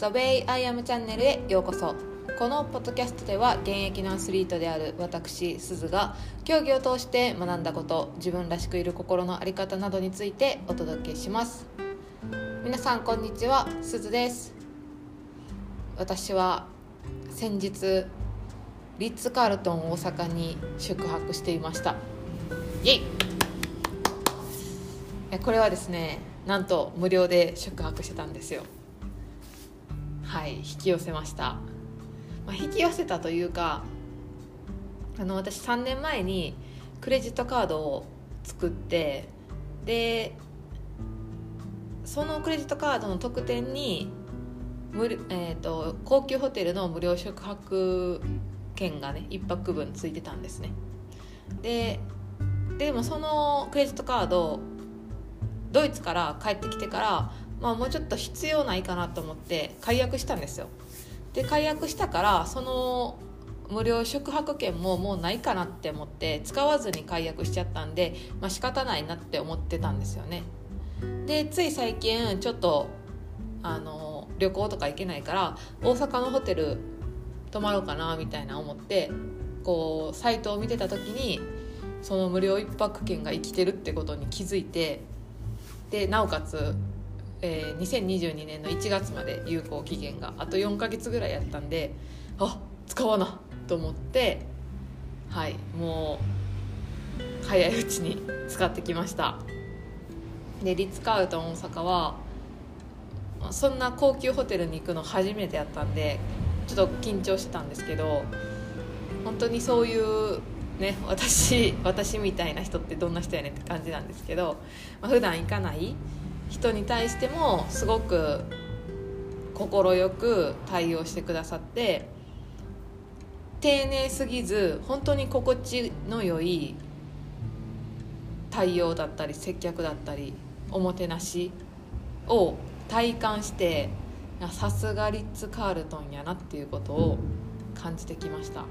The Way I Am チャンネルへようこそ。このポッドキャストでは現役のアスリートである私すずが競技を通して学んだこと自分らしくいる心の在り方などについてお届けします。皆さんこんにちは。すずです。私は先日リッツ・カールトン大阪に宿泊していました。イエイ。これはですねなんと無料で宿泊してたんですよ。はい引き寄せました、まあ、引き寄せたというかあの私3年前にクレジットカードを作ってでそのクレジットカードの特典に無、えーと、高級ホテルの無料宿泊券がね1泊分ついてたんですね。ででもそのクレジットカードドイツから帰ってきてから、まあ、もうちょっと必要ないかなと思って解約したんですよ。で解約したからその無料宿泊券ももうないかなって思って使わずに解約しちゃったんで、まあ、仕方ないなって思ってたんですよね。でつい最近ちょっとあの旅行とか行けないから大阪のホテル泊まろうかなみたいな思ってこうサイトを見てた時にその無料1泊券が生きてるってことに気づいてでなおかつ、えー、2022年の1月まで有効期限があと4ヶ月ぐらいやったんであ使わなと思ってはいもう早いうちに使ってきました。でリッツ・カールトン大阪はそんな高級ホテルに行くの初めてやったんでちょっと緊張してたんですけど本当にそういうね私私みたいな人ってどんな人やねんって感じなんですけど、まあ、普段行かない人に対してもすごく快く対応してくださって丁寧すぎず本当に心地の良い対応だったり接客だったりおもてなしを体感してさすがリッツ・カールトンやなっていうことを感じてきました。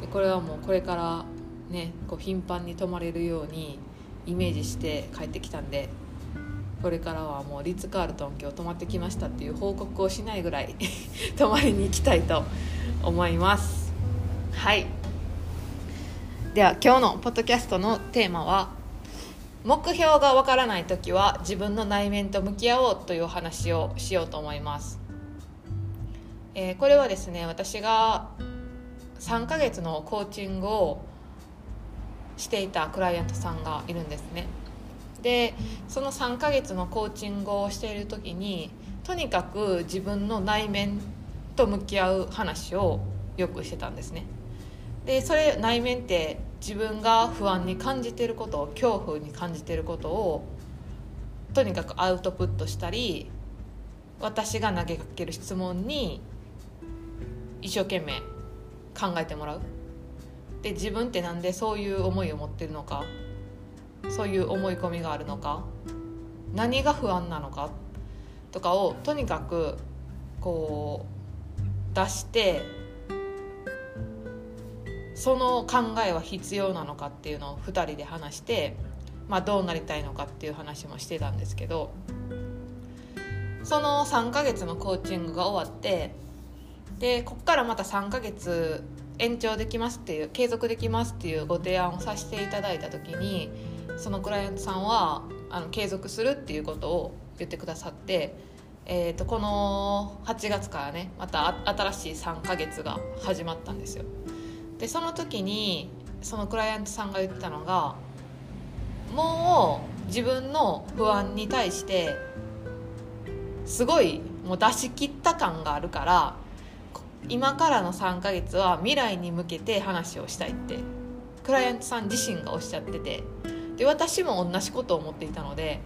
でこれはもうこれからねこう頻繁に泊まれるようにイメージして帰ってきたんでこれからはもうリッツ・カールトン今日泊まってきましたっていう報告をしないぐらい 泊まりに行きたいと思います。はい。では今日のポッドキャストのテーマは目標がわからない時は自分の内面と向き合おうという話をしようと思います、えー、これはですね私が3ヶ月のコーチングをしていたクライアントさんがいるんですね。でその3ヶ月のコーチングをしている時にとにかく自分の内面と向き合う話をよくしてたんですね。でそれ内面って自分が不安に感じていることを恐怖に感じていることをとにかくアウトプットしたり私が投げかける質問に一生懸命考えてもらう。で自分って何でそういう思いを持ってるのかそういう思い込みがあるのか？何が不安なのか？とかをとにかくこう出してその考えは必要なのかっていうのを2人で話して、まあ、どうなりたいのかっていう話もしてたんですけどその3ヶ月のコーチングが終わってでここからまた3ヶ月延長できますっていう継続できますっていうご提案をさせていただいた時にそのクライアントさんはあの継続するっていうことを言ってくださって、えーと、この8月からねまた新しい3ヶ月が始まったんですよ。でその時にそのクライアントさんが言ってたのがもう自分の不安に対してすごいもう出し切った感があるから今からの3ヶ月は未来に向けて話をしたいってクライアントさん自身がおっしゃっててで私も同じことを思っていたので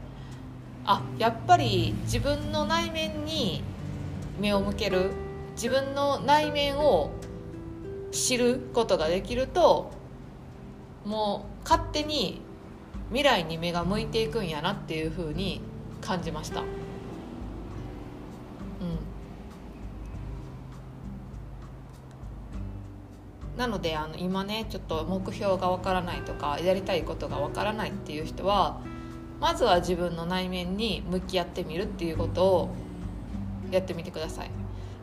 あやっぱり自分の内面に目を向ける自分の内面を知ることができるともう勝手に未来に目が向いていくんやなっていうふうに感じました。なのであの今ねちょっと目標がわからないとかやりたいことがわからないっていう人はまずは自分の内面に向き合ってみるっていうことをやってみてください。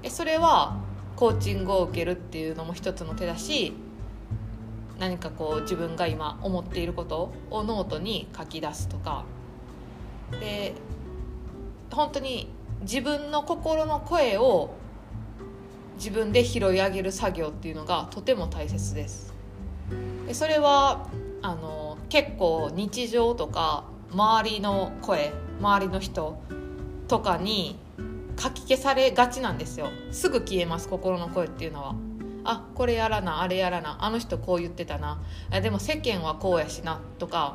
えそれはコーチングを受けるっていうのも一つの手だし何かこう自分が今思っていることをノートに書き出すとか。で本当に自分の心の声を自分で拾い上げる作業っていうのがとても大切です。でそれはあの結構日常とか周りの声周りの人とかにかき消されがちなんですよ。すぐ消えます心の声っていうのは。あこれやらなあれやらなあの人こう言ってたな。でも世間はこうやしなとか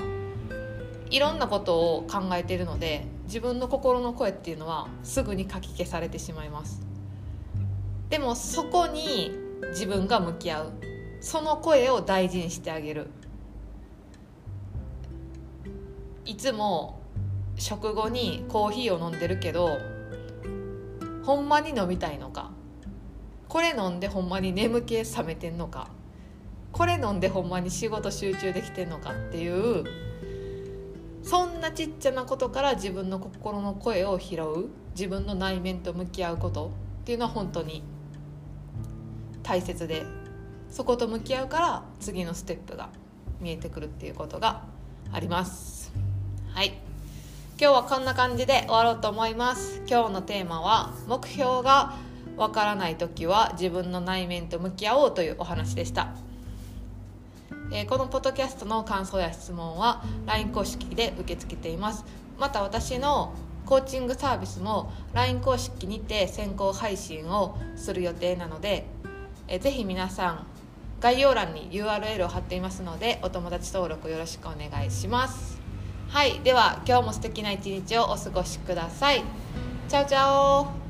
いろんなことを考えてるので自分の心の声っていうのはすぐにかき消されてしまいます。でもそこに自分が向き合う。その声を大事にしてあげる。いつも食後にコーヒーを飲んでるけどほんまに飲みたいのか？これ飲んでほんまに眠気覚めてんのか？これ飲んでほんまに仕事集中できてんのか？っていうそんなちっちゃなことから自分の心の声を拾う。自分の内面と向き合うことっていうのは本当に大切でそこと向き合うから次のステップが見えてくるっていうことがあります。はい。今日はこんな感じで終わろうと思います。今日のテーマは目標がわからない時は自分の内面と向き合おうというお話でした。えー、このポッドキャストの感想や質問は LINE 公式で受け付けています。また私のコーチングサービスも LINE 公式にて先行配信をする予定なので、えー、ぜひ皆さん概要欄に URL を貼っていますのでお友達登録よろしくお願いします。はいでは今日も素敵な一日をお過ごしください。チャオチャオ。